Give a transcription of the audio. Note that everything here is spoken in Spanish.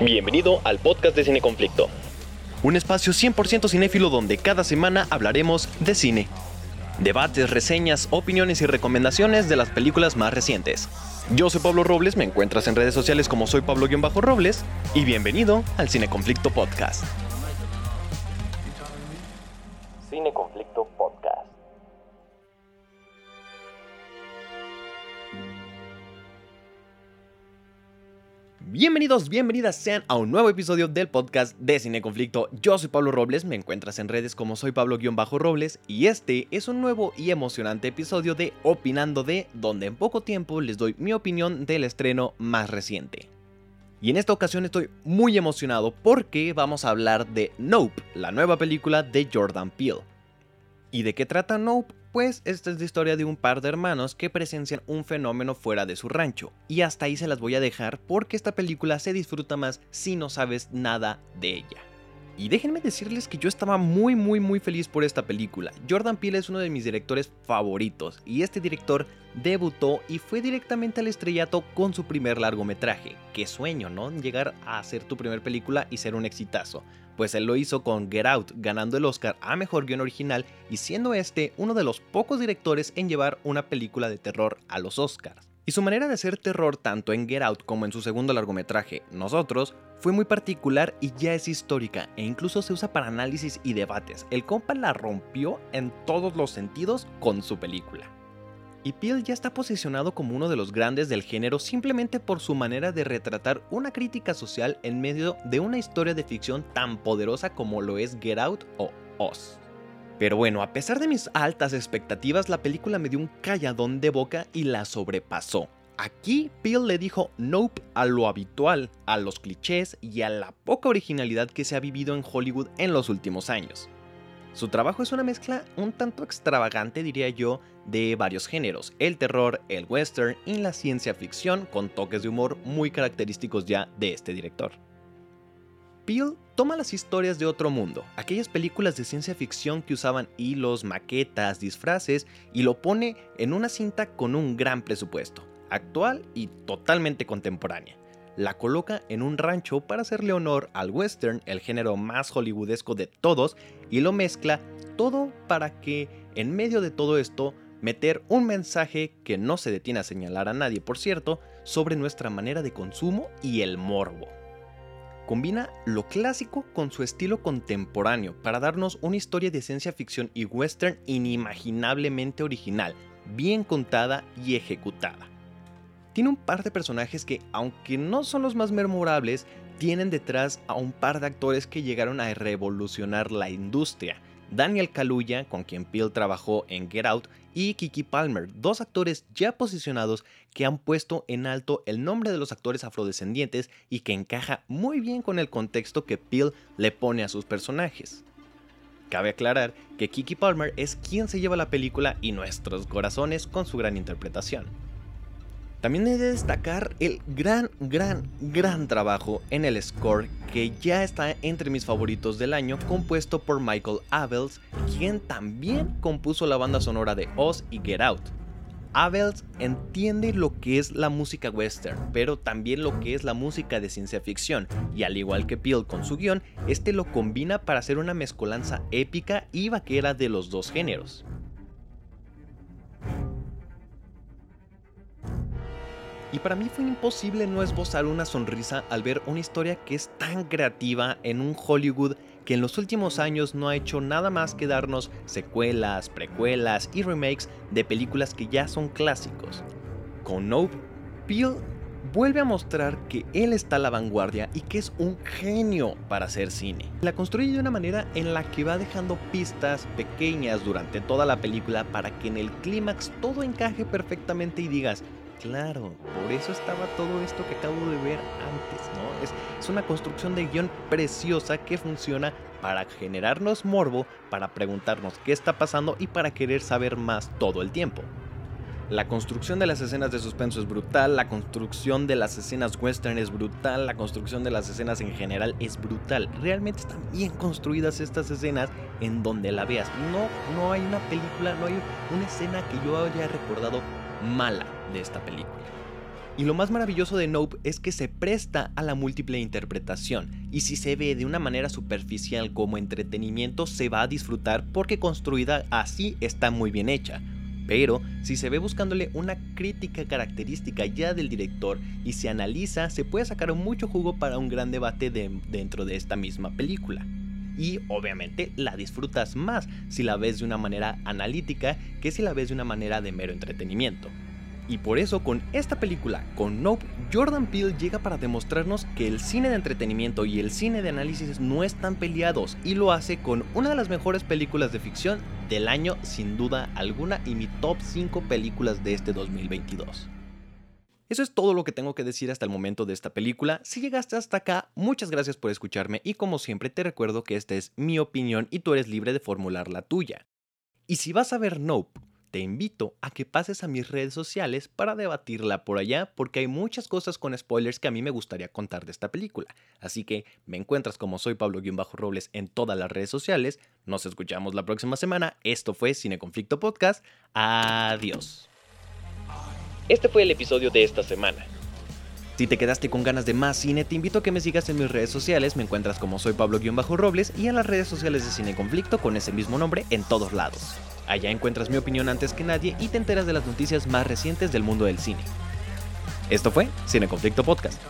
Bienvenido al podcast de Cine Conflicto. Un espacio 100% cinéfilo donde cada semana hablaremos de cine. Debates, reseñas, opiniones y recomendaciones de las películas más recientes. Yo soy Pablo Robles, me encuentras en redes sociales como soy Pablo-Robles y bienvenido al Cine Conflicto Podcast. Bienvenidos, bienvenidas sean a un nuevo episodio del podcast de Cine Conflicto. Yo soy Pablo Robles, me encuentras en redes como soy Pablo-Robles y este es un nuevo y emocionante episodio de Opinando de, donde en poco tiempo les doy mi opinión del estreno más reciente. Y en esta ocasión estoy muy emocionado porque vamos a hablar de Nope, la nueva película de Jordan Peele. ¿Y de qué trata Nope? Pues esta es la historia de un par de hermanos que presencian un fenómeno fuera de su rancho. Y hasta ahí se las voy a dejar porque esta película se disfruta más si no sabes nada de ella. Y déjenme decirles que yo estaba muy muy muy feliz por esta película. Jordan Peele es uno de mis directores favoritos y este director debutó y fue directamente al estrellato con su primer largometraje. Qué sueño, ¿no? Llegar a hacer tu primer película y ser un exitazo pues él lo hizo con Get Out, ganando el Oscar a Mejor Guión Original y siendo este uno de los pocos directores en llevar una película de terror a los Oscars. Y su manera de hacer terror tanto en Get Out como en su segundo largometraje, Nosotros, fue muy particular y ya es histórica e incluso se usa para análisis y debates. El compa la rompió en todos los sentidos con su película y Peel ya está posicionado como uno de los grandes del género simplemente por su manera de retratar una crítica social en medio de una historia de ficción tan poderosa como lo es Get Out o Oz. Pero bueno, a pesar de mis altas expectativas, la película me dio un calladón de boca y la sobrepasó. Aquí Peel le dijo nope a lo habitual, a los clichés y a la poca originalidad que se ha vivido en Hollywood en los últimos años. Su trabajo es una mezcla un tanto extravagante, diría yo, de varios géneros, el terror, el western y la ciencia ficción, con toques de humor muy característicos ya de este director. Peel toma las historias de otro mundo, aquellas películas de ciencia ficción que usaban hilos, maquetas, disfraces, y lo pone en una cinta con un gran presupuesto, actual y totalmente contemporánea la coloca en un rancho para hacerle honor al western, el género más hollywoodesco de todos, y lo mezcla todo para que en medio de todo esto meter un mensaje que no se detiene a señalar a nadie, por cierto, sobre nuestra manera de consumo y el morbo. Combina lo clásico con su estilo contemporáneo para darnos una historia de ciencia ficción y western inimaginablemente original, bien contada y ejecutada tiene un par de personajes que, aunque no son los más memorables, tienen detrás a un par de actores que llegaron a revolucionar la industria. Daniel Kaluuya, con quien Peel trabajó en Get Out, y Kiki Palmer, dos actores ya posicionados que han puesto en alto el nombre de los actores afrodescendientes y que encaja muy bien con el contexto que Peel le pone a sus personajes. Cabe aclarar que Kiki Palmer es quien se lleva la película y nuestros corazones con su gran interpretación. También he de destacar el gran, gran, gran trabajo en el score que ya está entre mis favoritos del año, compuesto por Michael Abels, quien también compuso la banda sonora de Oz y Get Out. Abels entiende lo que es la música western, pero también lo que es la música de ciencia ficción, y al igual que Peel con su guion, este lo combina para hacer una mezcolanza épica y vaquera de los dos géneros. Y para mí fue imposible no esbozar una sonrisa al ver una historia que es tan creativa en un Hollywood que en los últimos años no ha hecho nada más que darnos secuelas, precuelas y remakes de películas que ya son clásicos. Con Nope, Peel vuelve a mostrar que él está a la vanguardia y que es un genio para hacer cine. La construye de una manera en la que va dejando pistas pequeñas durante toda la película para que en el clímax todo encaje perfectamente y digas, Claro, por eso estaba todo esto que acabo de ver antes, ¿no? Es, una construcción de guion preciosa que funciona para generarnos morbo, para preguntarnos qué está pasando y para querer saber más todo el tiempo. La construcción de las escenas de suspenso es brutal, la construcción de las escenas western es brutal, la construcción de las escenas en general es brutal. Realmente están bien construidas estas escenas en donde la veas. No, no hay una película, no hay una escena que yo haya recordado mala de esta película. Y lo más maravilloso de Nope es que se presta a la múltiple interpretación, y si se ve de una manera superficial como entretenimiento se va a disfrutar porque construida así está muy bien hecha. Pero si se ve buscándole una crítica característica ya del director y se analiza, se puede sacar mucho jugo para un gran debate dentro de esta misma película. Y obviamente la disfrutas más si la ves de una manera analítica que si la ves de una manera de mero entretenimiento. Y por eso con esta película, con Nope, Jordan Peele llega para demostrarnos que el cine de entretenimiento y el cine de análisis no están peleados y lo hace con una de las mejores películas de ficción del año sin duda alguna y mi top 5 películas de este 2022. Eso es todo lo que tengo que decir hasta el momento de esta película. Si llegaste hasta acá, muchas gracias por escucharme y como siempre te recuerdo que esta es mi opinión y tú eres libre de formular la tuya. Y si vas a ver Nope, te invito a que pases a mis redes sociales para debatirla por allá porque hay muchas cosas con spoilers que a mí me gustaría contar de esta película. Así que me encuentras como soy Pablo-Robles en todas las redes sociales. Nos escuchamos la próxima semana. Esto fue Cine Conflicto Podcast. Adiós. Este fue el episodio de esta semana. Si te quedaste con ganas de más cine, te invito a que me sigas en mis redes sociales, me encuentras como soy Pablo-Robles y en las redes sociales de Cine Conflicto con ese mismo nombre en todos lados. Allá encuentras mi opinión antes que nadie y te enteras de las noticias más recientes del mundo del cine. Esto fue Cine Conflicto Podcast.